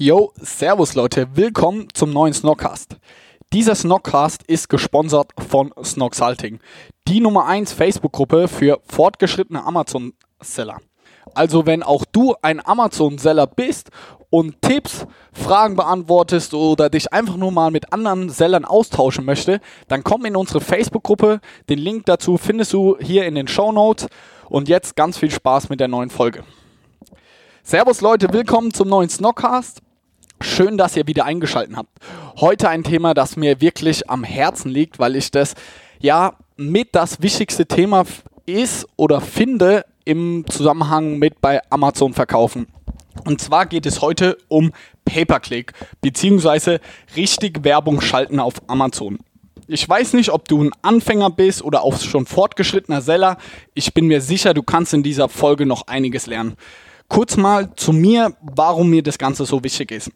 Yo, Servus Leute, willkommen zum neuen Snockcast. Dieser Snockcast ist gesponsert von Snocksalting, die Nummer 1 Facebook-Gruppe für fortgeschrittene Amazon-Seller. Also wenn auch du ein Amazon-Seller bist und Tipps, Fragen beantwortest oder dich einfach nur mal mit anderen Sellern austauschen möchte, dann komm in unsere Facebook-Gruppe. Den Link dazu findest du hier in den Show Notes. Und jetzt ganz viel Spaß mit der neuen Folge. Servus Leute, willkommen zum neuen Snockcast. Schön, dass ihr wieder eingeschaltet habt. Heute ein Thema, das mir wirklich am Herzen liegt, weil ich das ja mit das wichtigste Thema ist oder finde im Zusammenhang mit bei Amazon verkaufen. Und zwar geht es heute um Pay-per-Click beziehungsweise richtig Werbung schalten auf Amazon. Ich weiß nicht, ob du ein Anfänger bist oder auch schon fortgeschrittener Seller. Ich bin mir sicher, du kannst in dieser Folge noch einiges lernen. Kurz mal zu mir, warum mir das Ganze so wichtig ist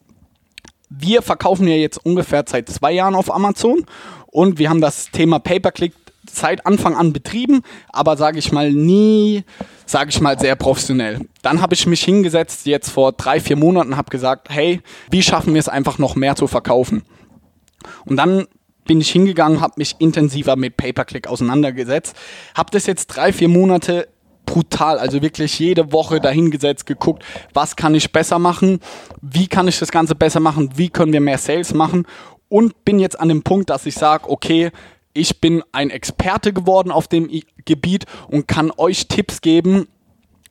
wir verkaufen ja jetzt ungefähr seit zwei Jahren auf Amazon und wir haben das Thema Pay-per-Click seit Anfang an betrieben, aber sage ich mal nie, sage ich mal sehr professionell. Dann habe ich mich hingesetzt, jetzt vor drei, vier Monaten, habe gesagt, hey, wie schaffen wir es einfach noch mehr zu verkaufen? Und dann bin ich hingegangen, habe mich intensiver mit Pay-per-Click auseinandergesetzt, habe das jetzt drei, vier Monate brutal. Also wirklich jede Woche dahingesetzt, geguckt, was kann ich besser machen, wie kann ich das Ganze besser machen, wie können wir mehr Sales machen und bin jetzt an dem Punkt, dass ich sage, okay, ich bin ein Experte geworden auf dem Gebiet und kann euch Tipps geben,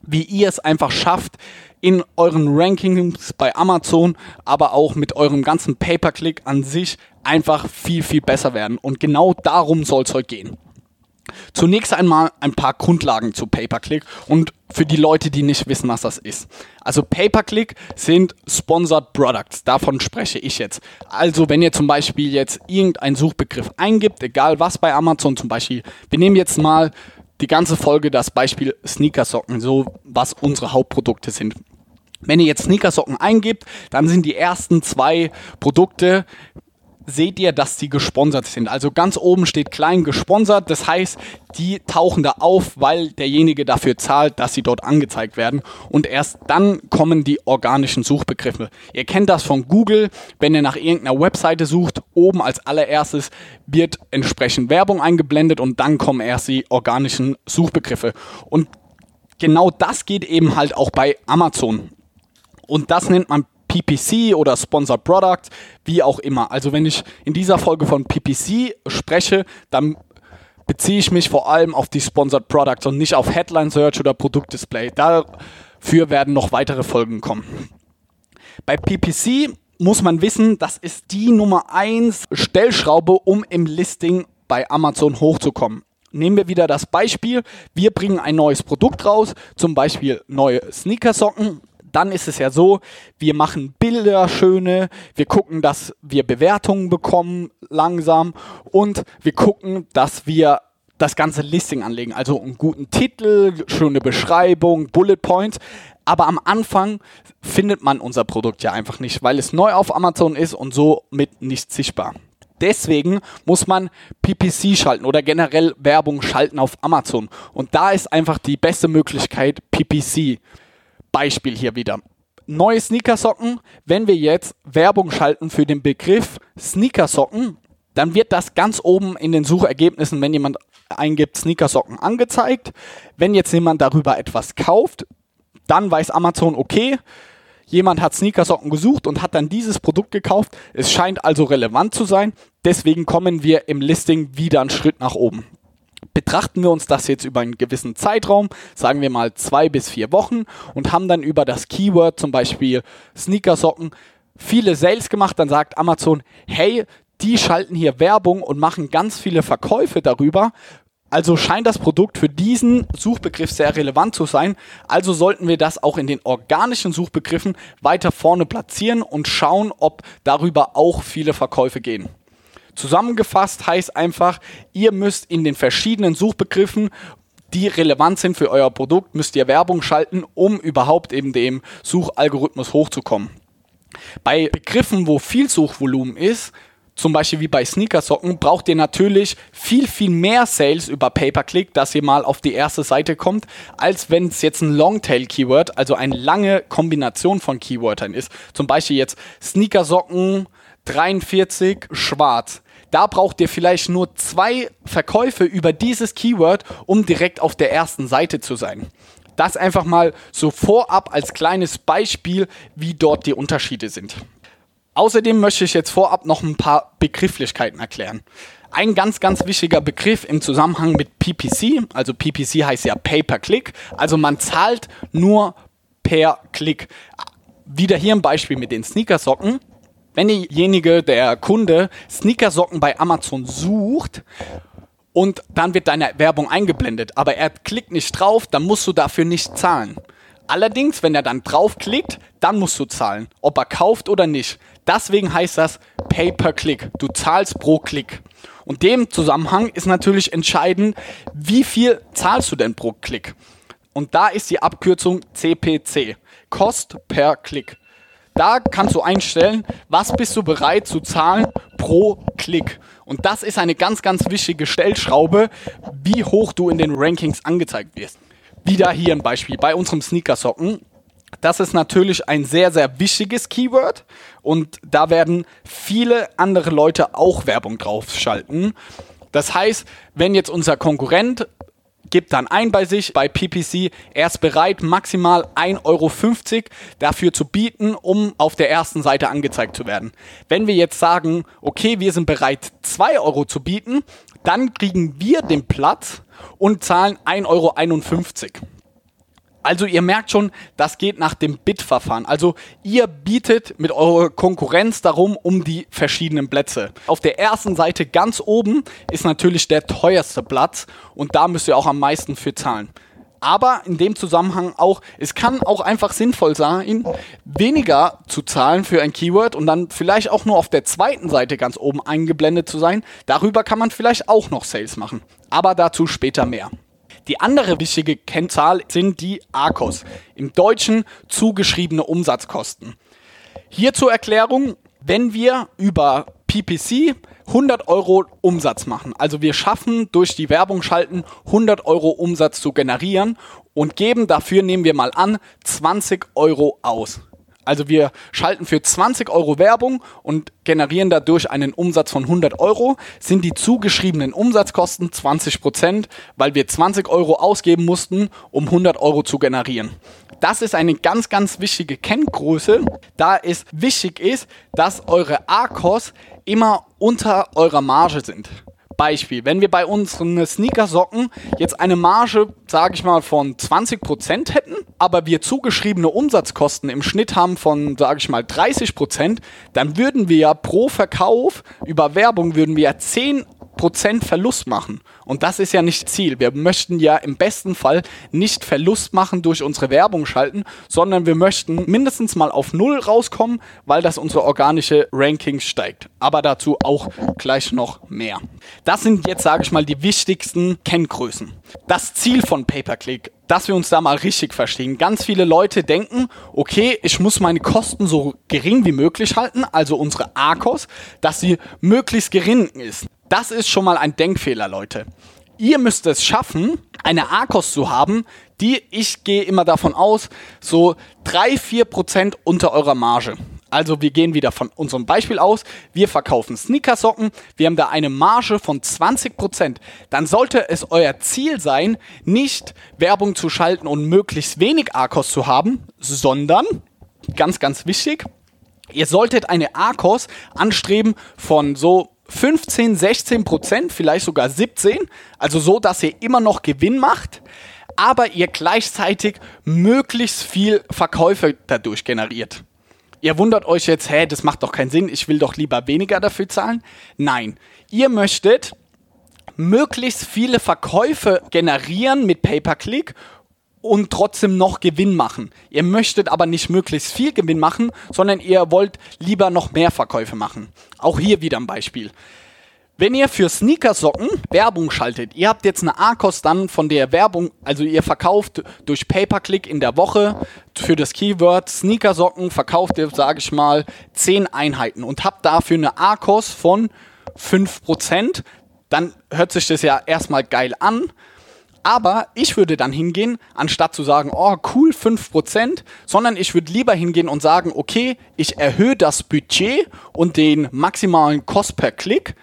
wie ihr es einfach schafft, in euren Rankings bei Amazon, aber auch mit eurem ganzen Pay-per-Click an sich einfach viel, viel besser werden. Und genau darum soll es heute gehen. Zunächst einmal ein paar Grundlagen zu Pay-per-Click und für die Leute, die nicht wissen, was das ist. Also Pay-per-Click sind Sponsored Products, davon spreche ich jetzt. Also wenn ihr zum Beispiel jetzt irgendeinen Suchbegriff eingibt, egal was bei Amazon zum Beispiel, wir nehmen jetzt mal die ganze Folge das Beispiel Sneakersocken, so was unsere Hauptprodukte sind. Wenn ihr jetzt Sneakersocken eingibt, dann sind die ersten zwei Produkte seht ihr, dass sie gesponsert sind. Also ganz oben steht klein gesponsert. Das heißt, die tauchen da auf, weil derjenige dafür zahlt, dass sie dort angezeigt werden. Und erst dann kommen die organischen Suchbegriffe. Ihr kennt das von Google. Wenn ihr nach irgendeiner Webseite sucht, oben als allererstes wird entsprechend Werbung eingeblendet und dann kommen erst die organischen Suchbegriffe. Und genau das geht eben halt auch bei Amazon. Und das nennt man PPC oder Sponsored Product, wie auch immer. Also wenn ich in dieser Folge von PPC spreche, dann beziehe ich mich vor allem auf die Sponsored Products und nicht auf Headline Search oder Produktdisplay. Dafür werden noch weitere Folgen kommen. Bei PPC muss man wissen, das ist die Nummer 1 Stellschraube, um im Listing bei Amazon hochzukommen. Nehmen wir wieder das Beispiel. Wir bringen ein neues Produkt raus, zum Beispiel neue Sneakersocken dann ist es ja so, wir machen Bilder schöne, wir gucken, dass wir Bewertungen bekommen langsam und wir gucken, dass wir das ganze Listing anlegen. Also einen guten Titel, schöne Beschreibung, Bullet Points. Aber am Anfang findet man unser Produkt ja einfach nicht, weil es neu auf Amazon ist und somit nicht sichtbar. Deswegen muss man PPC schalten oder generell Werbung schalten auf Amazon. Und da ist einfach die beste Möglichkeit PPC. Beispiel hier wieder. Neue Sneakersocken. Wenn wir jetzt Werbung schalten für den Begriff Sneakersocken, dann wird das ganz oben in den Suchergebnissen, wenn jemand eingibt Sneakersocken angezeigt. Wenn jetzt jemand darüber etwas kauft, dann weiß Amazon, okay, jemand hat Sneakersocken gesucht und hat dann dieses Produkt gekauft. Es scheint also relevant zu sein. Deswegen kommen wir im Listing wieder einen Schritt nach oben. Betrachten wir uns das jetzt über einen gewissen Zeitraum, sagen wir mal zwei bis vier Wochen und haben dann über das Keyword zum Beispiel Sneakersocken viele Sales gemacht, dann sagt Amazon, hey, die schalten hier Werbung und machen ganz viele Verkäufe darüber. Also scheint das Produkt für diesen Suchbegriff sehr relevant zu sein. Also sollten wir das auch in den organischen Suchbegriffen weiter vorne platzieren und schauen, ob darüber auch viele Verkäufe gehen. Zusammengefasst heißt einfach, ihr müsst in den verschiedenen Suchbegriffen die relevant sind für euer Produkt, müsst ihr Werbung schalten, um überhaupt eben dem Suchalgorithmus hochzukommen. Bei Begriffen, wo viel Suchvolumen ist, zum Beispiel wie bei Sneakersocken, braucht ihr natürlich viel, viel mehr Sales über Pay-Per-Click, dass ihr mal auf die erste Seite kommt, als wenn es jetzt ein Longtail-Keyword, also eine lange Kombination von Keywörtern ist. Zum Beispiel jetzt Sneakersocken 43 schwarz. Da braucht ihr vielleicht nur zwei Verkäufe über dieses Keyword, um direkt auf der ersten Seite zu sein. Das einfach mal so vorab als kleines Beispiel, wie dort die Unterschiede sind. Außerdem möchte ich jetzt vorab noch ein paar Begrifflichkeiten erklären. Ein ganz, ganz wichtiger Begriff im Zusammenhang mit PPC, also PPC heißt ja Pay-per-Click, also man zahlt nur per Klick. Wieder hier ein Beispiel mit den Sneakersocken. Wenn derjenige, der Kunde, Sneakersocken bei Amazon sucht und dann wird deine Werbung eingeblendet, aber er klickt nicht drauf, dann musst du dafür nicht zahlen. Allerdings, wenn er dann draufklickt, dann musst du zahlen, ob er kauft oder nicht. Deswegen heißt das Pay per Click. Du zahlst pro Klick. Und dem Zusammenhang ist natürlich entscheidend, wie viel zahlst du denn pro Klick? Und da ist die Abkürzung CPC. Cost per Klick. Da kannst du einstellen, was bist du bereit zu zahlen pro Klick. Und das ist eine ganz, ganz wichtige Stellschraube, wie hoch du in den Rankings angezeigt wirst. Wieder hier ein Beispiel bei unserem Sneakersocken. Das ist natürlich ein sehr, sehr wichtiges Keyword und da werden viele andere Leute auch Werbung draufschalten. Das heißt, wenn jetzt unser Konkurrent gibt dann ein bei sich bei PPC, er ist bereit, maximal 1,50 Euro dafür zu bieten, um auf der ersten Seite angezeigt zu werden. Wenn wir jetzt sagen, okay, wir sind bereit, 2 Euro zu bieten, dann kriegen wir den Platz und zahlen 1,51 Euro. Also ihr merkt schon, das geht nach dem Bid-Verfahren. Also ihr bietet mit eurer Konkurrenz darum um die verschiedenen Plätze. Auf der ersten Seite ganz oben ist natürlich der teuerste Platz und da müsst ihr auch am meisten für zahlen. Aber in dem Zusammenhang auch, es kann auch einfach sinnvoll sein, weniger zu zahlen für ein Keyword und dann vielleicht auch nur auf der zweiten Seite ganz oben eingeblendet zu sein. Darüber kann man vielleicht auch noch Sales machen. Aber dazu später mehr. Die andere wichtige Kennzahl sind die ARCOS, im Deutschen zugeschriebene Umsatzkosten. Hier zur Erklärung, wenn wir über PPC 100 Euro Umsatz machen, also wir schaffen durch die Werbung schalten 100 Euro Umsatz zu generieren und geben dafür, nehmen wir mal an, 20 Euro aus. Also wir schalten für 20 Euro Werbung und generieren dadurch einen Umsatz von 100 Euro, sind die zugeschriebenen Umsatzkosten 20 Prozent, weil wir 20 Euro ausgeben mussten, um 100 Euro zu generieren. Das ist eine ganz, ganz wichtige Kenngröße, da es wichtig ist, dass eure ARCOS immer unter eurer Marge sind. Beispiel, wenn wir bei unseren Sneakersocken jetzt eine Marge, sage ich mal, von 20% hätten, aber wir zugeschriebene Umsatzkosten im Schnitt haben von, sage ich mal, 30%, dann würden wir ja pro Verkauf über Werbung würden wir ja 10 Prozent Verlust machen. Und das ist ja nicht Ziel. Wir möchten ja im besten Fall nicht Verlust machen durch unsere Werbung schalten, sondern wir möchten mindestens mal auf Null rauskommen, weil das unsere organische Rankings steigt. Aber dazu auch gleich noch mehr. Das sind jetzt, sage ich mal, die wichtigsten Kenngrößen. Das Ziel von Pay-Per-Click dass wir uns da mal richtig verstehen. Ganz viele Leute denken, okay, ich muss meine Kosten so gering wie möglich halten, also unsere ARCOS, dass sie möglichst gering ist. Das ist schon mal ein Denkfehler, Leute. Ihr müsst es schaffen, eine ARKOS zu haben, die, ich gehe immer davon aus, so 3-4% unter eurer Marge. Also wir gehen wieder von unserem Beispiel aus. Wir verkaufen Sneakersocken. Wir haben da eine Marge von 20%. Dann sollte es euer Ziel sein, nicht Werbung zu schalten und möglichst wenig ARKOS zu haben, sondern, ganz, ganz wichtig, ihr solltet eine ARKOS anstreben von so 15, 16 Prozent, vielleicht sogar 17. Also so, dass ihr immer noch Gewinn macht, aber ihr gleichzeitig möglichst viel Verkäufe dadurch generiert. Ihr wundert euch jetzt, hä, das macht doch keinen Sinn, ich will doch lieber weniger dafür zahlen. Nein, ihr möchtet möglichst viele Verkäufe generieren mit Pay-per-Click und trotzdem noch Gewinn machen. Ihr möchtet aber nicht möglichst viel Gewinn machen, sondern ihr wollt lieber noch mehr Verkäufe machen. Auch hier wieder ein Beispiel. Wenn ihr für Sneakersocken Werbung schaltet, ihr habt jetzt eine ARKOS dann von der Werbung, also ihr verkauft durch Pay-Per-Click in der Woche für das Keyword Sneakersocken, verkauft ihr, sage ich mal, 10 Einheiten und habt dafür eine ARKOS von 5%, dann hört sich das ja erstmal geil an. Aber ich würde dann hingehen, anstatt zu sagen, oh cool, 5%, sondern ich würde lieber hingehen und sagen, okay, ich erhöhe das Budget und den maximalen Kost per Klick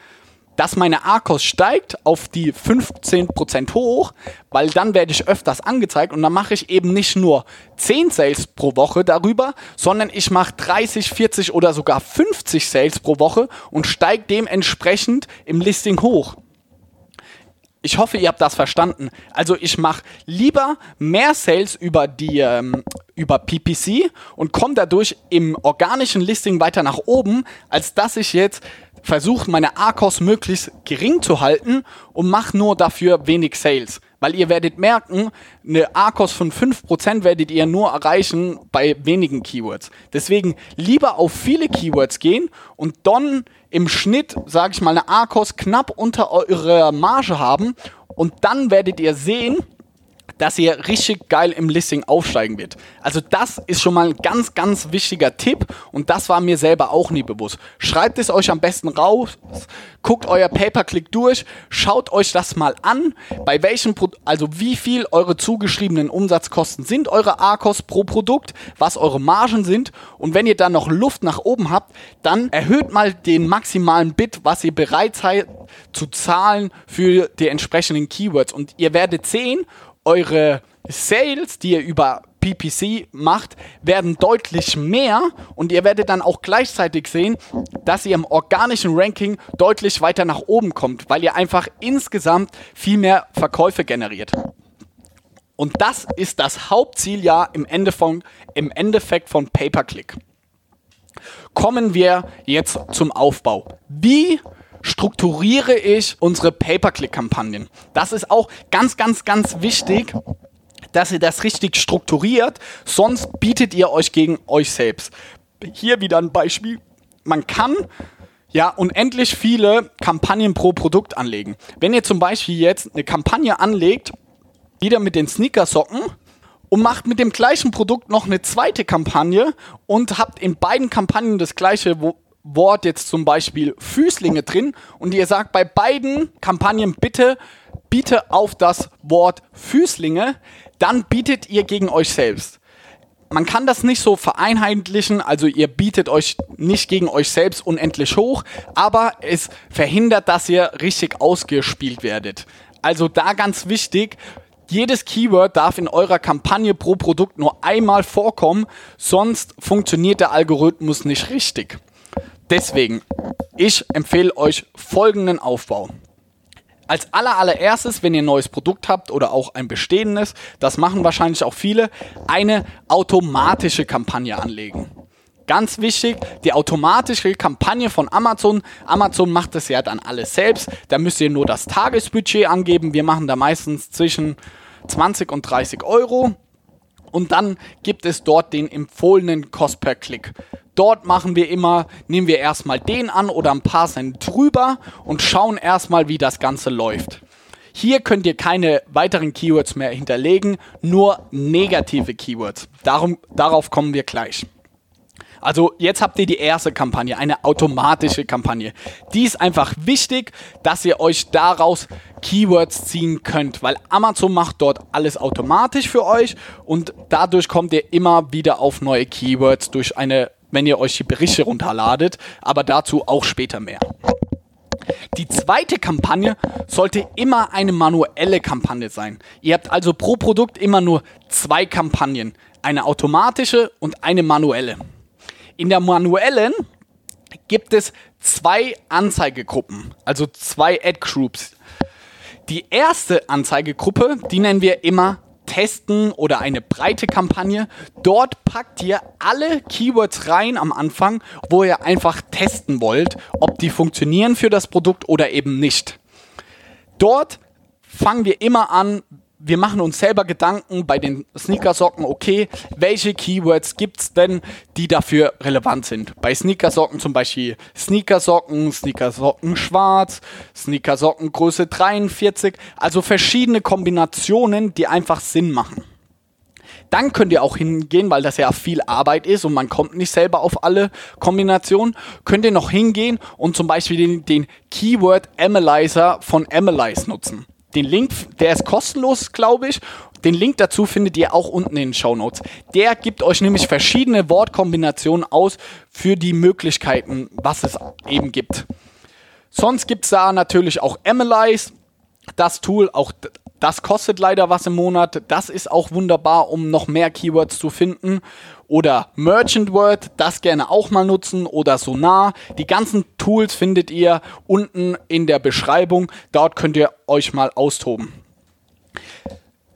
dass meine ARKOS steigt auf die 15% hoch, weil dann werde ich öfters angezeigt und dann mache ich eben nicht nur 10 Sales pro Woche darüber, sondern ich mache 30, 40 oder sogar 50 Sales pro Woche und steige dementsprechend im Listing hoch. Ich hoffe, ihr habt das verstanden. Also ich mache lieber mehr Sales über die ähm, über PPC und komme dadurch im organischen Listing weiter nach oben, als dass ich jetzt versuche, meine ARKOS möglichst gering zu halten und mache nur dafür wenig Sales. Weil ihr werdet merken, eine ARKOS von 5% werdet ihr nur erreichen bei wenigen Keywords. Deswegen lieber auf viele Keywords gehen und dann im Schnitt, sage ich mal, eine ARKOS knapp unter eurer Marge haben und dann werdet ihr sehen, dass ihr richtig geil im Listing aufsteigen wird. Also das ist schon mal ein ganz, ganz wichtiger Tipp und das war mir selber auch nie bewusst. Schreibt es euch am besten raus, guckt euer Pay-Per-Click durch, schaut euch das mal an, bei welchem, Pro also wie viel eure zugeschriebenen Umsatzkosten sind eure ARKOS pro Produkt, was eure Margen sind und wenn ihr dann noch Luft nach oben habt, dann erhöht mal den maximalen Bit, was ihr bereit seid zu zahlen für die entsprechenden Keywords und ihr werdet sehen, eure Sales, die ihr über PPC macht, werden deutlich mehr und ihr werdet dann auch gleichzeitig sehen, dass ihr im organischen Ranking deutlich weiter nach oben kommt, weil ihr einfach insgesamt viel mehr Verkäufe generiert. Und das ist das Hauptziel ja im, Ende von, im Endeffekt von Pay-Per-Click. Kommen wir jetzt zum Aufbau. Wie strukturiere ich unsere Pay-Per-Click-Kampagnen. Das ist auch ganz, ganz, ganz wichtig, dass ihr das richtig strukturiert, sonst bietet ihr euch gegen euch selbst. Hier wieder ein Beispiel. Man kann ja unendlich viele Kampagnen pro Produkt anlegen. Wenn ihr zum Beispiel jetzt eine Kampagne anlegt, wieder mit den Sneakersocken, und macht mit dem gleichen Produkt noch eine zweite Kampagne und habt in beiden Kampagnen das gleiche Wort jetzt zum Beispiel Füßlinge drin und ihr sagt bei beiden Kampagnen bitte, biete auf das Wort Füßlinge, dann bietet ihr gegen euch selbst. Man kann das nicht so vereinheitlichen, also ihr bietet euch nicht gegen euch selbst unendlich hoch, aber es verhindert, dass ihr richtig ausgespielt werdet. Also da ganz wichtig, jedes Keyword darf in eurer Kampagne pro Produkt nur einmal vorkommen, sonst funktioniert der Algorithmus nicht richtig. Deswegen, ich empfehle euch folgenden Aufbau. Als allererstes, wenn ihr ein neues Produkt habt oder auch ein bestehendes, das machen wahrscheinlich auch viele, eine automatische Kampagne anlegen. Ganz wichtig, die automatische Kampagne von Amazon. Amazon macht das ja dann alles selbst. Da müsst ihr nur das Tagesbudget angeben. Wir machen da meistens zwischen 20 und 30 Euro. Und dann gibt es dort den empfohlenen Cost per Klick. Dort machen wir immer, nehmen wir erstmal den an oder ein paar Cent drüber und schauen erstmal, wie das Ganze läuft. Hier könnt ihr keine weiteren Keywords mehr hinterlegen, nur negative Keywords. Darum, darauf kommen wir gleich. Also jetzt habt ihr die erste Kampagne, eine automatische Kampagne. Die ist einfach wichtig, dass ihr euch daraus Keywords ziehen könnt, weil Amazon macht dort alles automatisch für euch und dadurch kommt ihr immer wieder auf neue Keywords durch eine, wenn ihr euch die Berichte runterladet, aber dazu auch später mehr. Die zweite Kampagne sollte immer eine manuelle Kampagne sein. Ihr habt also pro Produkt immer nur zwei Kampagnen, eine automatische und eine manuelle. In der manuellen gibt es zwei Anzeigegruppen, also zwei Ad-Groups. Die erste Anzeigegruppe, die nennen wir immer Testen oder eine breite Kampagne. Dort packt ihr alle Keywords rein am Anfang, wo ihr einfach testen wollt, ob die funktionieren für das Produkt oder eben nicht. Dort fangen wir immer an wir machen uns selber Gedanken bei den Sneakersocken, okay, welche Keywords gibt es denn, die dafür relevant sind? Bei Sneakersocken zum Beispiel Sneakersocken, Sneakersocken schwarz, Sneakersocken Größe 43, also verschiedene Kombinationen, die einfach Sinn machen. Dann könnt ihr auch hingehen, weil das ja viel Arbeit ist und man kommt nicht selber auf alle Kombinationen, könnt ihr noch hingehen und zum Beispiel den, den Keyword Analyzer von Analyze nutzen. Den Link, der ist kostenlos, glaube ich. Den Link dazu findet ihr auch unten in den Show Notes. Der gibt euch nämlich verschiedene Wortkombinationen aus für die Möglichkeiten, was es eben gibt. Sonst gibt es da natürlich auch Analyze, das Tool, auch das kostet leider was im Monat. Das ist auch wunderbar, um noch mehr Keywords zu finden. Oder Merchant Word, das gerne auch mal nutzen. Oder Sonar. Die ganzen Tools findet ihr unten in der Beschreibung. Dort könnt ihr euch mal austoben.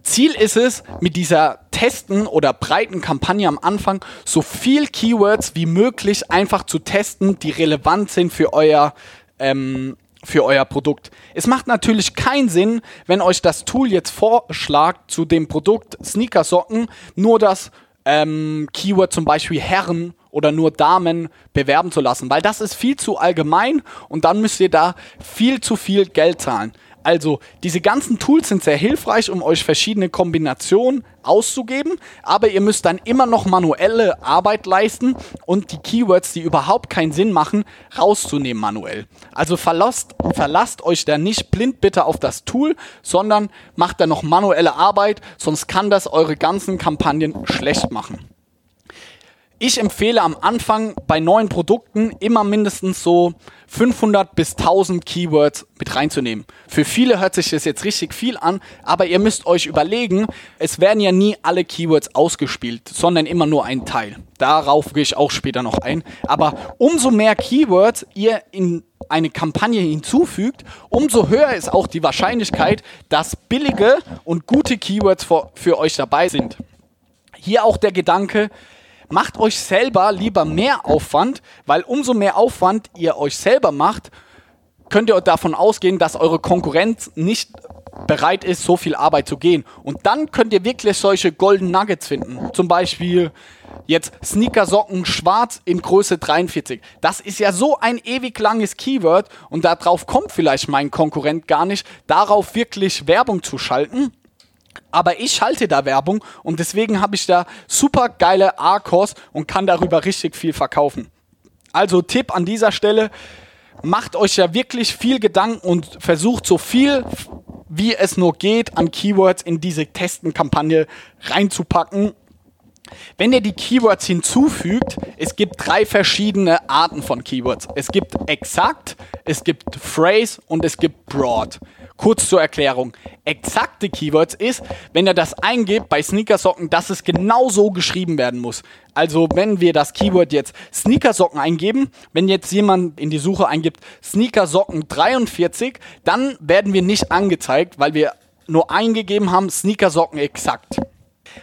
Ziel ist es, mit dieser Testen oder breiten Kampagne am Anfang so viel Keywords wie möglich einfach zu testen, die relevant sind für euer ähm, für euer Produkt. Es macht natürlich keinen Sinn, wenn euch das Tool jetzt vorschlägt zu dem Produkt Sneakersocken nur das ähm, Keyword zum Beispiel Herren oder nur Damen bewerben zu lassen, weil das ist viel zu allgemein und dann müsst ihr da viel zu viel Geld zahlen. Also diese ganzen Tools sind sehr hilfreich, um euch verschiedene Kombinationen auszugeben, aber ihr müsst dann immer noch manuelle Arbeit leisten und die Keywords, die überhaupt keinen Sinn machen, rauszunehmen manuell. Also verlasst, verlasst euch da nicht blind bitte auf das Tool, sondern macht da noch manuelle Arbeit, sonst kann das eure ganzen Kampagnen schlecht machen. Ich empfehle am Anfang bei neuen Produkten immer mindestens so 500 bis 1000 Keywords mit reinzunehmen. Für viele hört sich das jetzt richtig viel an, aber ihr müsst euch überlegen, es werden ja nie alle Keywords ausgespielt, sondern immer nur ein Teil. Darauf gehe ich auch später noch ein. Aber umso mehr Keywords ihr in eine Kampagne hinzufügt, umso höher ist auch die Wahrscheinlichkeit, dass billige und gute Keywords für, euch dabei sind. Hier auch der Gedanke, macht euch selber lieber mehr Aufwand, weil umso mehr Aufwand ihr euch selber macht, könnt ihr davon ausgehen, dass eure Konkurrenz nicht bereit ist, so viel Arbeit zu gehen. Und dann könnt ihr wirklich solche Golden Nuggets finden. Zum Beispiel jetzt Sneakersocken schwarz in Größe 43. Das ist ja so ein ewig langes Keyword und darauf kommt vielleicht mein Konkurrent gar nicht, darauf wirklich Werbung zu schalten. Aber ich schalte da Werbung und deswegen habe ich da super geile A-Kurs und kann darüber richtig viel verkaufen. Also Tipp an dieser Stelle, macht euch ja wirklich viel Gedanken und versucht so viel wie es nur geht an Keywords in diese Testenkampagne reinzupacken. Wenn ihr die Keywords hinzufügt, es gibt drei verschiedene Arten von Keywords. Es gibt exakt, es gibt phrase und es gibt broad. Kurz zur Erklärung. Exakte Keywords ist, wenn ihr das eingebt bei Sneakersocken, dass es genau so geschrieben werden muss. Also wenn wir das Keyword jetzt Sneakersocken eingeben, wenn jetzt jemand in die Suche eingibt Sneakersocken 43, dann werden wir nicht angezeigt, weil wir nur eingegeben haben Sneakersocken exakt.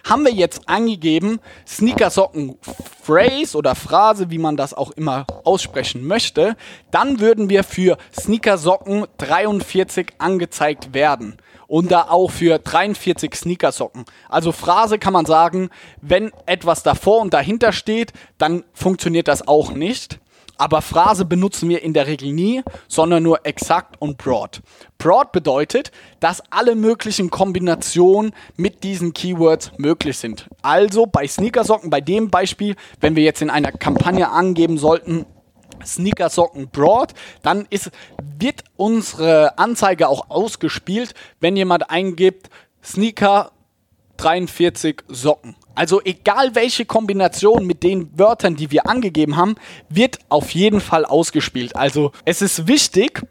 Haben wir jetzt angegeben, Sneakersocken Phrase oder Phrase, wie man das auch immer aussprechen möchte, dann würden wir für Sneakersocken 43 angezeigt werden. Und da auch für 43 Sneakersocken. Also Phrase kann man sagen, wenn etwas davor und dahinter steht, dann funktioniert das auch nicht. Aber Phrase benutzen wir in der Regel nie, sondern nur exakt und broad. Broad bedeutet, dass alle möglichen Kombinationen mit diesen Keywords möglich sind. Also bei Sneakersocken, bei dem Beispiel, wenn wir jetzt in einer Kampagne angeben sollten, Sneakersocken Broad, dann ist, wird unsere Anzeige auch ausgespielt, wenn jemand eingibt Sneaker 43 Socken. Also egal welche Kombination mit den Wörtern, die wir angegeben haben, wird auf jeden Fall ausgespielt. Also es ist wichtig,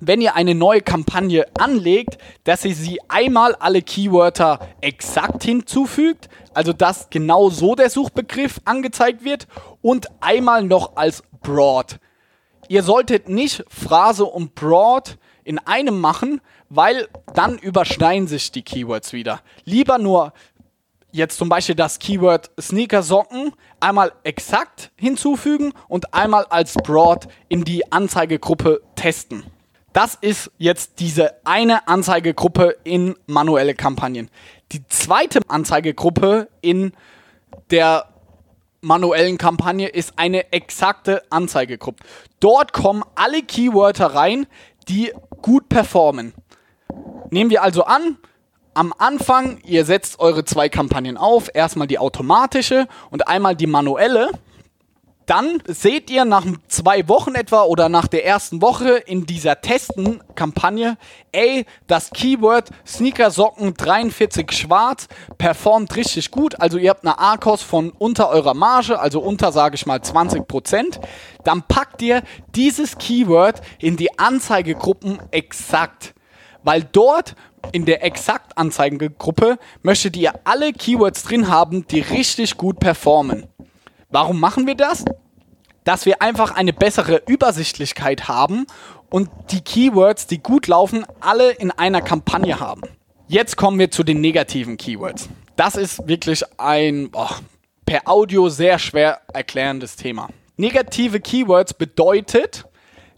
wenn ihr eine neue Kampagne anlegt, dass ihr sie einmal alle Keywörter exakt hinzufügt, also dass genau so der Suchbegriff angezeigt wird und einmal noch als broad. Ihr solltet nicht Phrase und broad in einem machen, weil dann überschneiden sich die Keywords wieder. Lieber nur jetzt zum Beispiel das Keyword Sneaker-Socken einmal exakt hinzufügen und einmal als Broad in die Anzeigegruppe testen. Das ist jetzt diese eine Anzeigegruppe in manuelle Kampagnen. Die zweite Anzeigegruppe in der manuellen Kampagne ist eine exakte Anzeigegruppe. Dort kommen alle Keywörter rein, die gut performen. Nehmen wir also an, am Anfang, ihr setzt eure zwei Kampagnen auf, erstmal die automatische und einmal die manuelle dann seht ihr nach zwei Wochen etwa oder nach der ersten Woche in dieser Testen-Kampagne, ey, das Keyword Sneakersocken 43 schwarz performt richtig gut. Also ihr habt eine A-Kost von unter eurer Marge, also unter, sage ich mal, 20%. Dann packt ihr dieses Keyword in die Anzeigegruppen exakt. Weil dort in der Exakt-Anzeigengruppe möchtet ihr alle Keywords drin haben, die richtig gut performen. Warum machen wir das? Dass wir einfach eine bessere Übersichtlichkeit haben und die Keywords, die gut laufen, alle in einer Kampagne haben. Jetzt kommen wir zu den negativen Keywords. Das ist wirklich ein oh, per Audio sehr schwer erklärendes Thema. Negative Keywords bedeutet,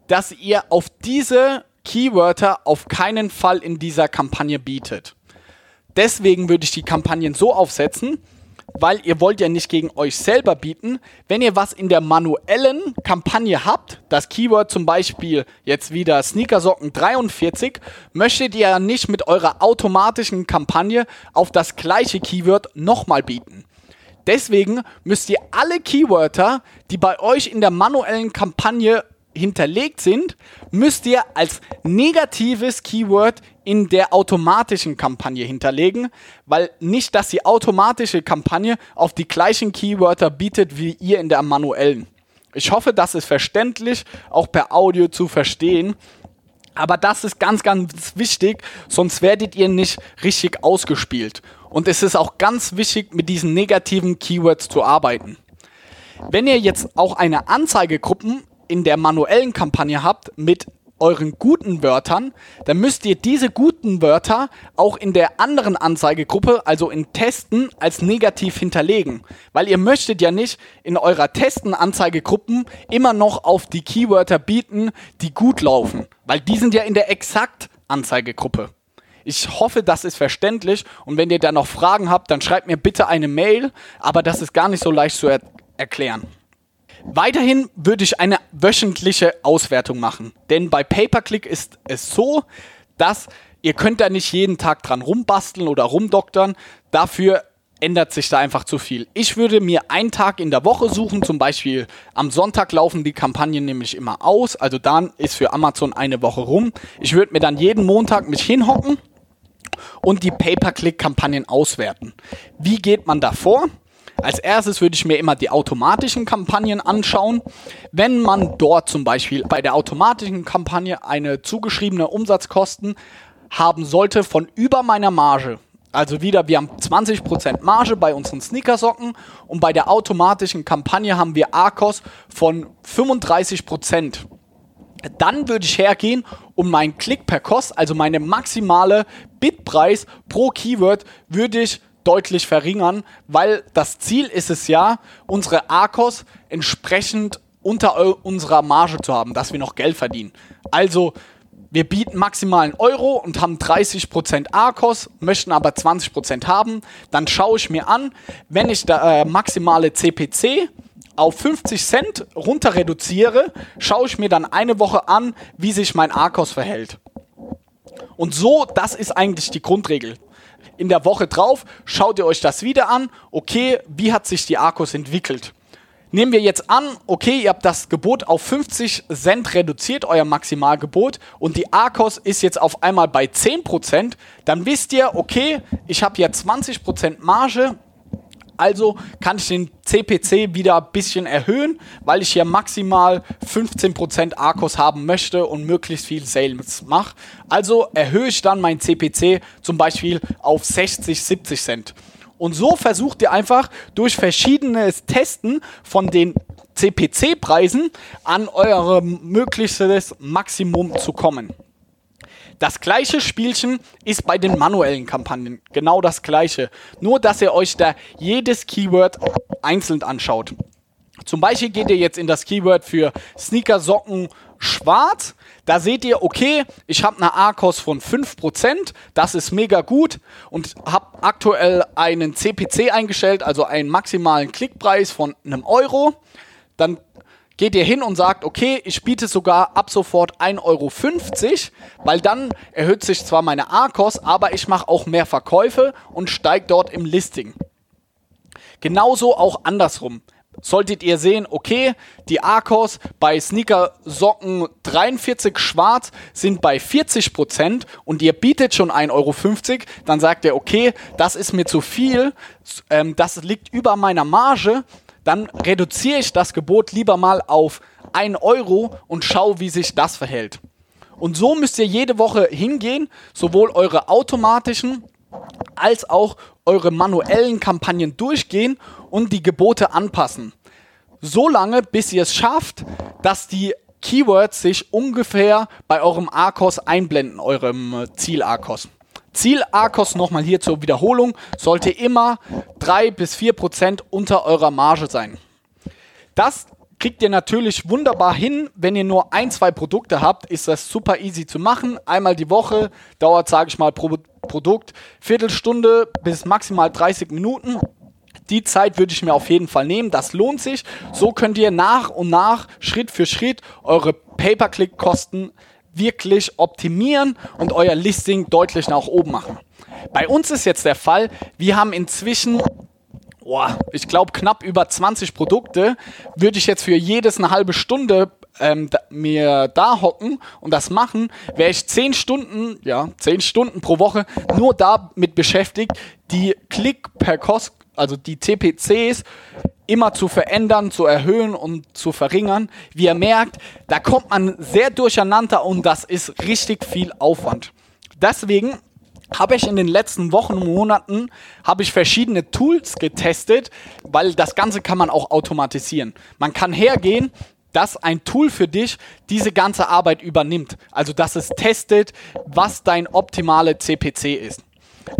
dass ihr auf diese Keywörter auf keinen Fall in dieser Kampagne bietet. Deswegen würde ich die Kampagnen so aufsetzen, weil ihr wollt ja nicht gegen euch selber bieten. Wenn ihr was in der manuellen Kampagne habt, das Keyword zum Beispiel jetzt wieder Sneakersocken 43, möchtet ihr ja nicht mit eurer automatischen Kampagne auf das gleiche Keyword nochmal bieten. Deswegen müsst ihr alle Keywörter, die bei euch in der manuellen Kampagne hinterlegt sind, müsst ihr als negatives Keyword in der automatischen Kampagne hinterlegen, weil nicht, dass die automatische Kampagne auf die gleichen Keywörter bietet wie ihr in der manuellen. Ich hoffe, das ist verständlich, auch per Audio zu verstehen. Aber das ist ganz, ganz wichtig, sonst werdet ihr nicht richtig ausgespielt. Und es ist auch ganz wichtig, mit diesen negativen Keywords zu arbeiten. Wenn ihr jetzt auch eine Anzeigegruppen in der manuellen Kampagne habt mit euren guten Wörtern, dann müsst ihr diese guten Wörter auch in der anderen Anzeigegruppe, also in Testen, als negativ hinterlegen. Weil ihr möchtet ja nicht in eurer Testen-Anzeigegruppen immer noch auf die Keywörter bieten, die gut laufen. Weil die sind ja in der Exakt-Anzeigegruppe. Ich hoffe, das ist verständlich und wenn ihr da noch Fragen habt, dann schreibt mir bitte eine Mail, aber das ist gar nicht so leicht zu er erklären. Weiterhin würde ich eine wöchentliche Auswertung machen, denn bei Pay-per-Click ist es so, dass ihr könnt da nicht jeden Tag dran rumbasteln oder rumdoktern. Dafür ändert sich da einfach zu viel. Ich würde mir einen Tag in der Woche suchen, zum Beispiel am Sonntag laufen die Kampagnen nämlich immer aus, also dann ist für Amazon eine Woche rum. Ich würde mir dann jeden Montag mich hinhocken und die Pay-per-Click-Kampagnen auswerten. Wie geht man da vor? Als erstes würde ich mir immer die automatischen Kampagnen anschauen. Wenn man dort zum Beispiel bei der automatischen Kampagne eine zugeschriebene Umsatzkosten haben sollte von über meiner Marge, also wieder, wir haben 20% Marge bei unseren Sneakersocken und bei der automatischen Kampagne haben wir ARKOS von 35%. Dann würde ich hergehen und meinen Klick per Kost, also meine maximale Bitpreis pro Keyword, würde ich deutlich verringern, weil das Ziel ist es ja, unsere ARKOS entsprechend unter unserer Marge zu haben, dass wir noch Geld verdienen. Also wir bieten maximal einen Euro und haben 30% ARKOS, möchten aber 20% haben. Dann schaue ich mir an, wenn ich der äh, maximale CPC auf 50 Cent runter reduziere, schaue ich mir dann eine Woche an, wie sich mein ARKOS verhält. Und so, das ist eigentlich die Grundregel in der Woche drauf schaut ihr euch das wieder an. Okay, wie hat sich die Akkus entwickelt? Nehmen wir jetzt an, okay, ihr habt das Gebot auf 50 Cent reduziert, euer Maximalgebot, und die ARKOS ist jetzt auf einmal bei 10%, dann wisst ihr, okay, ich habe ja 20% Marge, also kann ich den CPC wieder ein bisschen erhöhen, weil ich hier maximal 15% Akkus haben möchte und möglichst viel Sales mache. Also erhöhe ich dann mein CPC zum Beispiel auf 60, 70 Cent. Und so versucht ihr einfach durch verschiedenes Testen von den CPC-Preisen an eurem möglichstes Maximum zu kommen. Das gleiche Spielchen ist bei den manuellen Kampagnen. Genau das gleiche. Nur, dass ihr euch da jedes Keyword einzeln anschaut. Zum Beispiel geht ihr jetzt in das Keyword für Sneaker, Socken, schwarz. Da seht ihr, okay, ich habe eine ARKOS von 5%, das ist mega gut und habe aktuell einen CPC eingestellt, also einen maximalen Klickpreis von einem Euro. Dann geht ihr hin und sagt, okay, ich biete sogar ab sofort 1,50 Euro, weil dann erhöht sich zwar meine ARKOS, aber ich mache auch mehr Verkäufe und steige dort im Listing. Genauso auch andersrum solltet ihr sehen, okay, die Arcos bei Sneaker Socken 43 schwarz sind bei 40% und ihr bietet schon 1,50 Euro, dann sagt ihr, okay, das ist mir zu viel, ähm, das liegt über meiner Marge, dann reduziere ich das Gebot lieber mal auf 1 Euro und schau, wie sich das verhält. Und so müsst ihr jede Woche hingehen, sowohl eure automatischen als auch eure manuellen Kampagnen durchgehen und die Gebote anpassen. So lange, bis ihr es schafft, dass die Keywords sich ungefähr bei eurem ARCOS einblenden, eurem äh, Ziel-ARCOS. Ziel-ARCOS nochmal hier zur Wiederholung, sollte immer 3 bis 4 Prozent unter eurer Marge sein. Das kriegt ihr natürlich wunderbar hin. Wenn ihr nur ein, zwei Produkte habt, ist das super easy zu machen. Einmal die Woche dauert, sage ich mal, pro Produkt Viertelstunde bis maximal 30 Minuten. Die Zeit würde ich mir auf jeden Fall nehmen. Das lohnt sich. So könnt ihr nach und nach, Schritt für Schritt, eure Pay-per-Click-Kosten wirklich optimieren und euer Listing deutlich nach oben machen. Bei uns ist jetzt der Fall, wir haben inzwischen oh, ich glaube, knapp über 20 Produkte, würde ich jetzt für jedes eine halbe Stunde ähm, da, mir da hocken und das machen, wäre ich 10 Stunden, ja, 10 Stunden pro Woche nur damit beschäftigt, die Klick per Kost, also die CPCs immer zu verändern, zu erhöhen und zu verringern. Wie ihr merkt, da kommt man sehr durcheinander und das ist richtig viel Aufwand. Deswegen habe ich in den letzten Wochen und Monaten habe ich verschiedene Tools getestet, weil das Ganze kann man auch automatisieren. Man kann hergehen, dass ein Tool für dich diese ganze Arbeit übernimmt. Also dass es testet, was dein optimale CPC ist.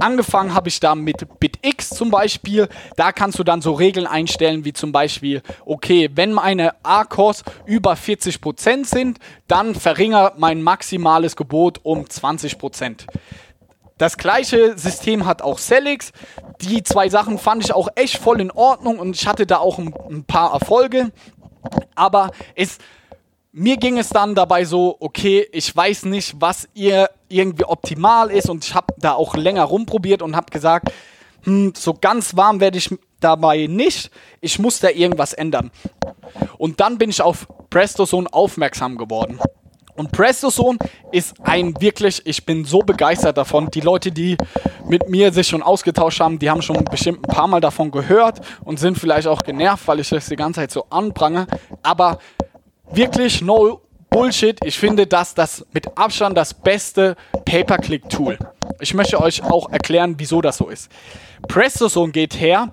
Angefangen habe ich da mit BitX zum Beispiel. Da kannst du dann so Regeln einstellen, wie zum Beispiel, okay, wenn meine ARCOS über 40% sind, dann verringere mein maximales Gebot um 20%. Das gleiche System hat auch Celix. Die zwei Sachen fand ich auch echt voll in Ordnung und ich hatte da auch ein, ein paar Erfolge. Aber es, mir ging es dann dabei so, okay, ich weiß nicht, was ihr irgendwie optimal ist und ich habe da auch länger rumprobiert und habe gesagt, hm, so ganz warm werde ich dabei nicht. Ich muss da irgendwas ändern. Und dann bin ich auf PrestoZone aufmerksam geworden. Und PrestoZone ist ein wirklich, ich bin so begeistert davon. Die Leute, die mit mir sich schon ausgetauscht haben, die haben schon bestimmt ein paar Mal davon gehört und sind vielleicht auch genervt, weil ich das die ganze Zeit so anprange. Aber wirklich no Bullshit. Ich finde das das mit Abstand das beste Pay-per-Click-Tool. Ich möchte euch auch erklären, wieso das so ist. PrestoZone geht her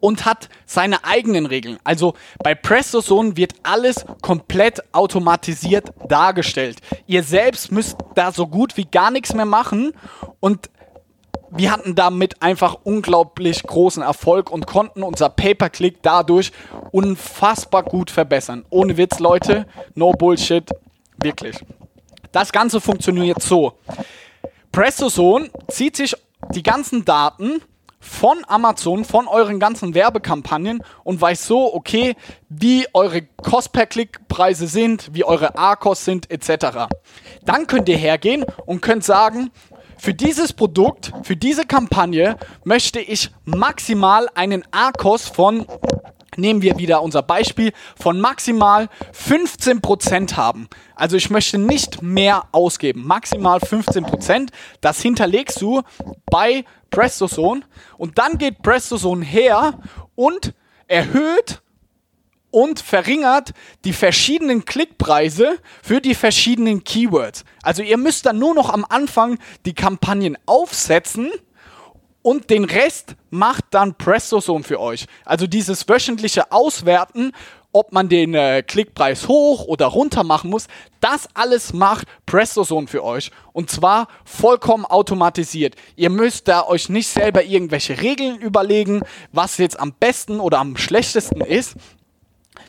und hat seine eigenen Regeln. Also bei PrestoZone wird alles komplett automatisiert dargestellt. Ihr selbst müsst da so gut wie gar nichts mehr machen und wir hatten damit einfach unglaublich großen Erfolg und konnten unser Pay-per-Click dadurch unfassbar gut verbessern. Ohne Witz, Leute, no Bullshit, wirklich. Das Ganze funktioniert so. PrestoZone zieht sich die ganzen Daten von Amazon, von euren ganzen Werbekampagnen und weiß so, okay, wie eure Cost-per-Click-Preise sind, wie eure A-Kost sind, etc. Dann könnt ihr hergehen und könnt sagen, für dieses Produkt, für diese Kampagne möchte ich maximal einen A-Kost von nehmen wir wieder unser Beispiel von maximal 15% haben. Also ich möchte nicht mehr ausgeben, maximal 15%. Das hinterlegst du bei PrestoZone und dann geht PrestoZone her und erhöht und verringert die verschiedenen Klickpreise für die verschiedenen Keywords. Also ihr müsst dann nur noch am Anfang die Kampagnen aufsetzen und den Rest macht dann PrestoZone für euch. Also dieses wöchentliche Auswerten, ob man den äh, Klickpreis hoch oder runter machen muss, das alles macht PrestoZone für euch. Und zwar vollkommen automatisiert. Ihr müsst da euch nicht selber irgendwelche Regeln überlegen, was jetzt am besten oder am schlechtesten ist.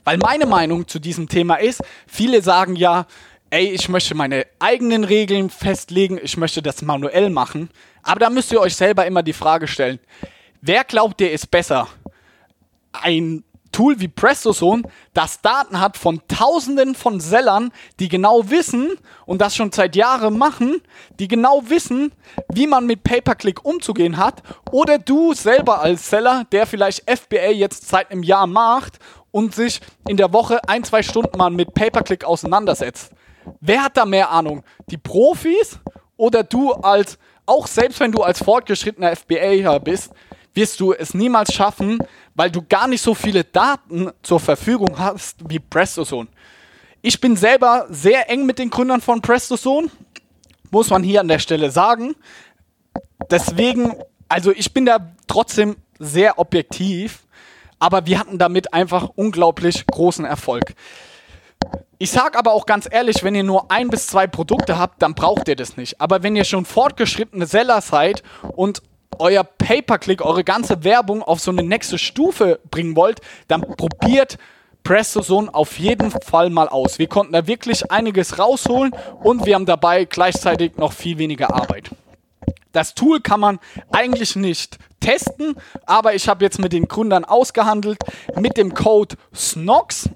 Weil meine Meinung zu diesem Thema ist, viele sagen ja, ey, ich möchte meine eigenen Regeln festlegen, ich möchte das manuell machen. Aber da müsst ihr euch selber immer die Frage stellen, wer glaubt ihr ist besser? Ein Tool wie PrestoZone, das Daten hat von Tausenden von Sellern, die genau wissen und das schon seit Jahren machen, die genau wissen, wie man mit Pay-per-Click umzugehen hat, oder du selber als Seller, der vielleicht FBA jetzt seit einem Jahr macht und sich in der Woche ein, zwei Stunden mal mit Pay-per-Click auseinandersetzt. Wer hat da mehr Ahnung? Die Profis oder du als, auch selbst wenn du als fortgeschrittener FBA bist, wirst du es niemals schaffen, weil du gar nicht so viele Daten zur Verfügung hast wie PrestoZone. Ich bin selber sehr eng mit den Gründern von PrestoZone, muss man hier an der Stelle sagen. Deswegen, also ich bin da trotzdem sehr objektiv, aber wir hatten damit einfach unglaublich großen Erfolg. Ich sage aber auch ganz ehrlich, wenn ihr nur ein bis zwei Produkte habt, dann braucht ihr das nicht. Aber wenn ihr schon fortgeschrittene Seller seid und euer Pay-per-Click, eure ganze Werbung auf so eine nächste Stufe bringen wollt, dann probiert PrestoZone auf jeden Fall mal aus. Wir konnten da wirklich einiges rausholen und wir haben dabei gleichzeitig noch viel weniger Arbeit. Das Tool kann man eigentlich nicht testen, aber ich habe jetzt mit den Gründern ausgehandelt mit dem Code SNOX,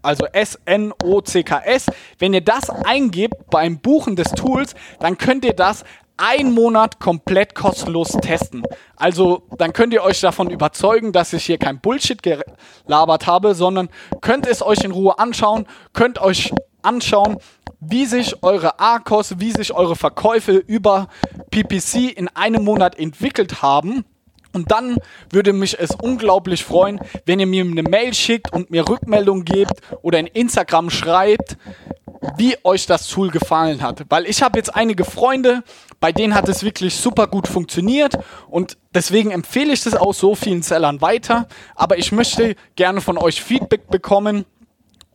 also S-N-O-C-K-S. Wenn ihr das eingebt beim Buchen des Tools, dann könnt ihr das einen Monat komplett kostenlos testen. Also dann könnt ihr euch davon überzeugen, dass ich hier kein Bullshit gelabert habe, sondern könnt es euch in Ruhe anschauen, könnt euch anschauen, wie sich eure ARCOS, wie sich eure Verkäufe über PPC in einem Monat entwickelt haben. Und dann würde mich es unglaublich freuen, wenn ihr mir eine Mail schickt und mir Rückmeldung gebt oder in Instagram schreibt, wie euch das Tool gefallen hat. Weil ich habe jetzt einige Freunde, bei denen hat es wirklich super gut funktioniert und deswegen empfehle ich das auch so vielen Sellern weiter. Aber ich möchte gerne von euch Feedback bekommen,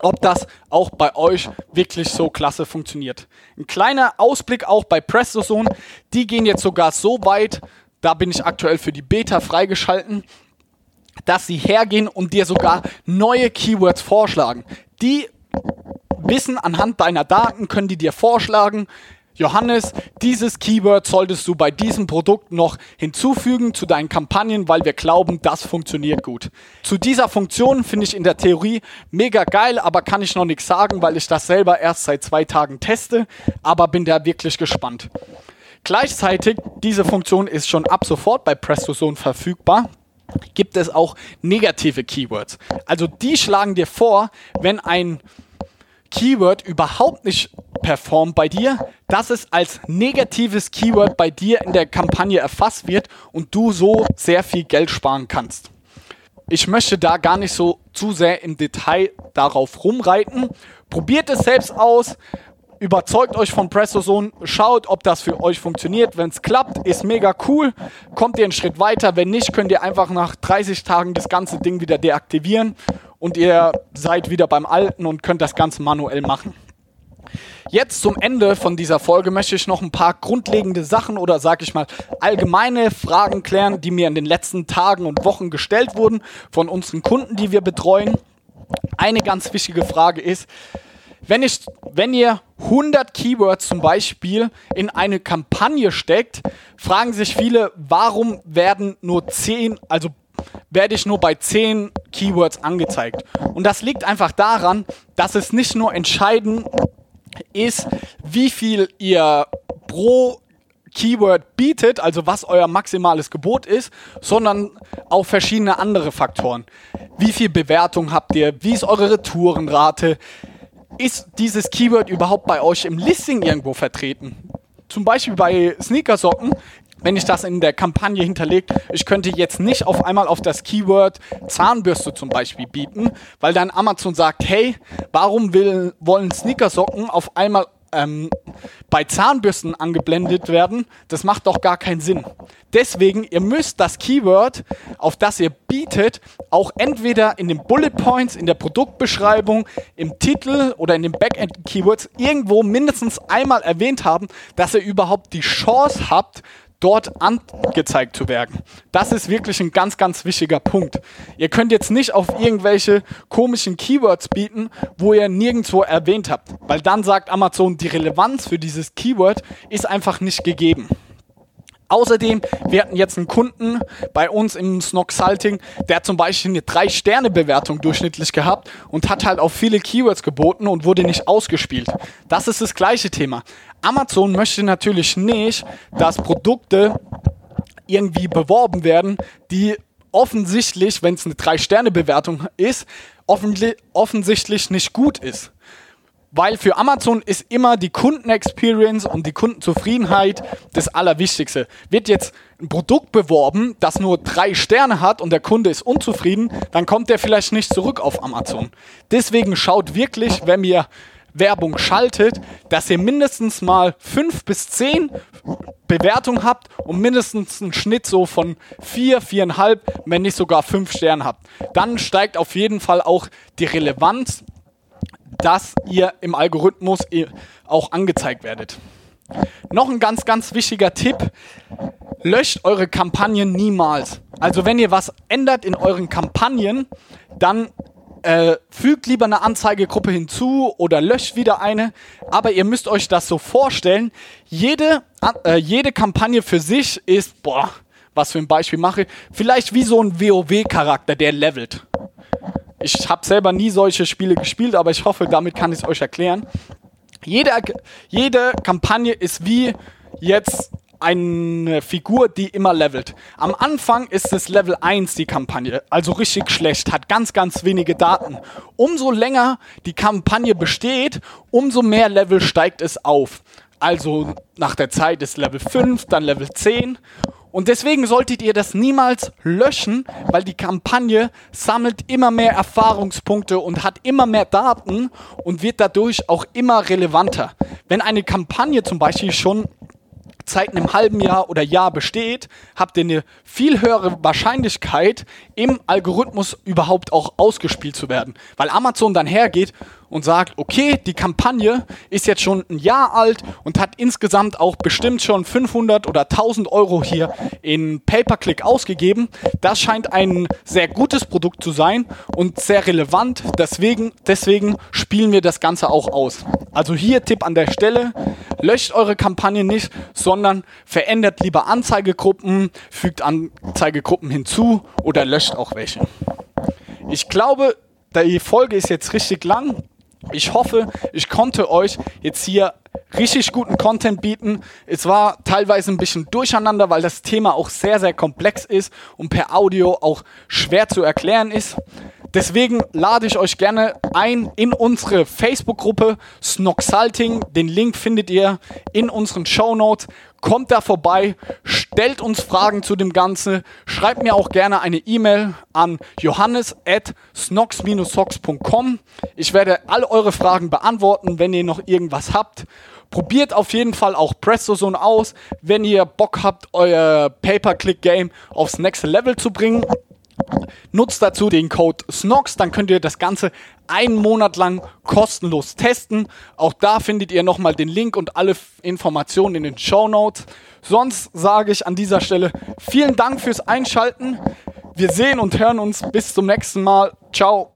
ob das auch bei euch wirklich so klasse funktioniert. Ein kleiner Ausblick auch bei PrestoZone. Die gehen jetzt sogar so weit, da bin ich aktuell für die Beta freigeschalten, dass sie hergehen und dir sogar neue Keywords vorschlagen. Die wissen anhand deiner Daten, können die dir vorschlagen, Johannes, dieses Keyword solltest du bei diesem Produkt noch hinzufügen zu deinen Kampagnen, weil wir glauben, das funktioniert gut. Zu dieser Funktion finde ich in der Theorie mega geil, aber kann ich noch nichts sagen, weil ich das selber erst seit zwei Tagen teste, aber bin da wirklich gespannt. Gleichzeitig, diese Funktion ist schon ab sofort bei PrestoZone verfügbar gibt es auch negative Keywords. Also die schlagen dir vor, wenn ein Keyword überhaupt nicht performt bei dir, dass es als negatives Keyword bei dir in der Kampagne erfasst wird und du so sehr viel Geld sparen kannst. Ich möchte da gar nicht so zu sehr im Detail darauf rumreiten. Probiert es selbst aus, überzeugt euch von PrestoZone, schaut, ob das für euch funktioniert. Wenn es klappt, ist mega cool. Kommt ihr einen Schritt weiter. Wenn nicht, könnt ihr einfach nach 30 Tagen das ganze Ding wieder deaktivieren und ihr seid wieder beim Alten und könnt das Ganze manuell machen. Jetzt zum Ende von dieser Folge möchte ich noch ein paar grundlegende Sachen oder sag ich mal allgemeine Fragen klären, die mir in den letzten Tagen und Wochen gestellt wurden von unseren Kunden, die wir betreuen. Eine ganz wichtige Frage ist, wenn, ich, wenn ihr 100 Keywords zum Beispiel in eine Kampagne steckt, fragen sich viele, warum werden nur 10, also werde ich nur bei 10 Keywords angezeigt. Und das liegt einfach daran, dass es nicht nur entscheidend ist, wie viel ihr pro Keyword bietet, also was euer maximales Gebot ist, sondern auch verschiedene andere Faktoren. Wie viel Bewertung habt ihr? Wie ist eure Retourenrate? Ist dieses Keyword überhaupt bei euch im Listing irgendwo vertreten? Zum Beispiel bei Sneakersocken wenn ich das in der Kampagne hinterlegt, ich könnte jetzt nicht auf einmal auf das Keyword Zahnbürste zum Beispiel bieten, weil dann Amazon sagt, hey, warum will, wollen Sneakersocken auf einmal ähm, bei Zahnbürsten angeblendet werden, das macht doch gar keinen Sinn. Deswegen, ihr müsst das Keyword, auf das ihr bietet, auch entweder in den Bullet Points, in der Produktbeschreibung, im Titel oder in den Backend-Keywords irgendwo mindestens einmal erwähnt haben, dass ihr überhaupt die Chance habt, dort angezeigt zu werden. Das ist wirklich ein ganz, ganz wichtiger Punkt. Ihr könnt jetzt nicht auf irgendwelche komischen Keywords bieten, wo ihr nirgendwo erwähnt habt, weil dann sagt Amazon, die Relevanz für dieses Keyword ist einfach nicht gegeben. Außerdem, wir hatten jetzt einen Kunden bei uns im Snoxalting, der hat zum Beispiel eine 3-Sterne-Bewertung durchschnittlich gehabt und hat halt auf viele Keywords geboten und wurde nicht ausgespielt. Das ist das gleiche Thema. Amazon möchte natürlich nicht, dass Produkte irgendwie beworben werden, die offensichtlich, wenn es eine 3-Sterne-Bewertung ist, offensichtlich nicht gut ist. Weil für Amazon ist immer die Kundenexperience und die Kundenzufriedenheit das Allerwichtigste. Wird jetzt ein Produkt beworben, das nur drei Sterne hat und der Kunde ist unzufrieden, dann kommt der vielleicht nicht zurück auf Amazon. Deswegen schaut wirklich, wenn ihr Werbung schaltet, dass ihr mindestens mal fünf bis zehn Bewertungen habt und mindestens einen Schnitt so von vier, viereinhalb, wenn nicht sogar fünf Sterne habt. Dann steigt auf jeden Fall auch die Relevanz dass ihr im Algorithmus auch angezeigt werdet. Noch ein ganz, ganz wichtiger Tipp. Löscht eure Kampagnen niemals. Also wenn ihr was ändert in euren Kampagnen, dann äh, fügt lieber eine Anzeigegruppe hinzu oder löscht wieder eine. Aber ihr müsst euch das so vorstellen. Jede, äh, jede Kampagne für sich ist, boah, was für ein Beispiel mache, vielleicht wie so ein WoW-Charakter, der levelt. Ich habe selber nie solche Spiele gespielt, aber ich hoffe, damit kann ich es euch erklären. Jede, jede Kampagne ist wie jetzt eine Figur, die immer levelt. Am Anfang ist es Level 1 die Kampagne, also richtig schlecht, hat ganz, ganz wenige Daten. Umso länger die Kampagne besteht, umso mehr Level steigt es auf. Also nach der Zeit ist Level 5, dann Level 10 und deswegen solltet ihr das niemals löschen, weil die Kampagne sammelt immer mehr Erfahrungspunkte und hat immer mehr Daten und wird dadurch auch immer relevanter. Wenn eine Kampagne zum Beispiel schon seit einem halben Jahr oder Jahr besteht, habt ihr eine viel höhere Wahrscheinlichkeit, im Algorithmus überhaupt auch ausgespielt zu werden. Weil Amazon dann hergeht und sagt, okay, die Kampagne ist jetzt schon ein Jahr alt und hat insgesamt auch bestimmt schon 500 oder 1000 Euro hier in Pay-per-Click ausgegeben. Das scheint ein sehr gutes Produkt zu sein und sehr relevant. Deswegen, deswegen spielen wir das Ganze auch aus. Also hier Tipp an der Stelle, löscht eure Kampagne nicht, sondern verändert lieber Anzeigegruppen, fügt Anzeigegruppen hinzu oder löscht auch welche. Ich glaube, die Folge ist jetzt richtig lang. Ich hoffe, ich konnte euch jetzt hier richtig guten Content bieten. Es war teilweise ein bisschen durcheinander, weil das Thema auch sehr, sehr komplex ist und per Audio auch schwer zu erklären ist. Deswegen lade ich euch gerne ein in unsere Facebook-Gruppe Snoxalting. Den Link findet ihr in unseren Show Notes. Kommt da vorbei, stellt uns Fragen zu dem Ganzen, schreibt mir auch gerne eine E-Mail an johannes at snox-socks.com. Ich werde all eure Fragen beantworten, wenn ihr noch irgendwas habt. Probiert auf jeden Fall auch PrestoZone aus, wenn ihr Bock habt, euer Pay-Per-Click-Game aufs nächste Level zu bringen. Nutzt dazu den Code SNOX, dann könnt ihr das Ganze einen Monat lang kostenlos testen. Auch da findet ihr nochmal den Link und alle Informationen in den Show Notes. Sonst sage ich an dieser Stelle vielen Dank fürs Einschalten. Wir sehen und hören uns bis zum nächsten Mal. Ciao.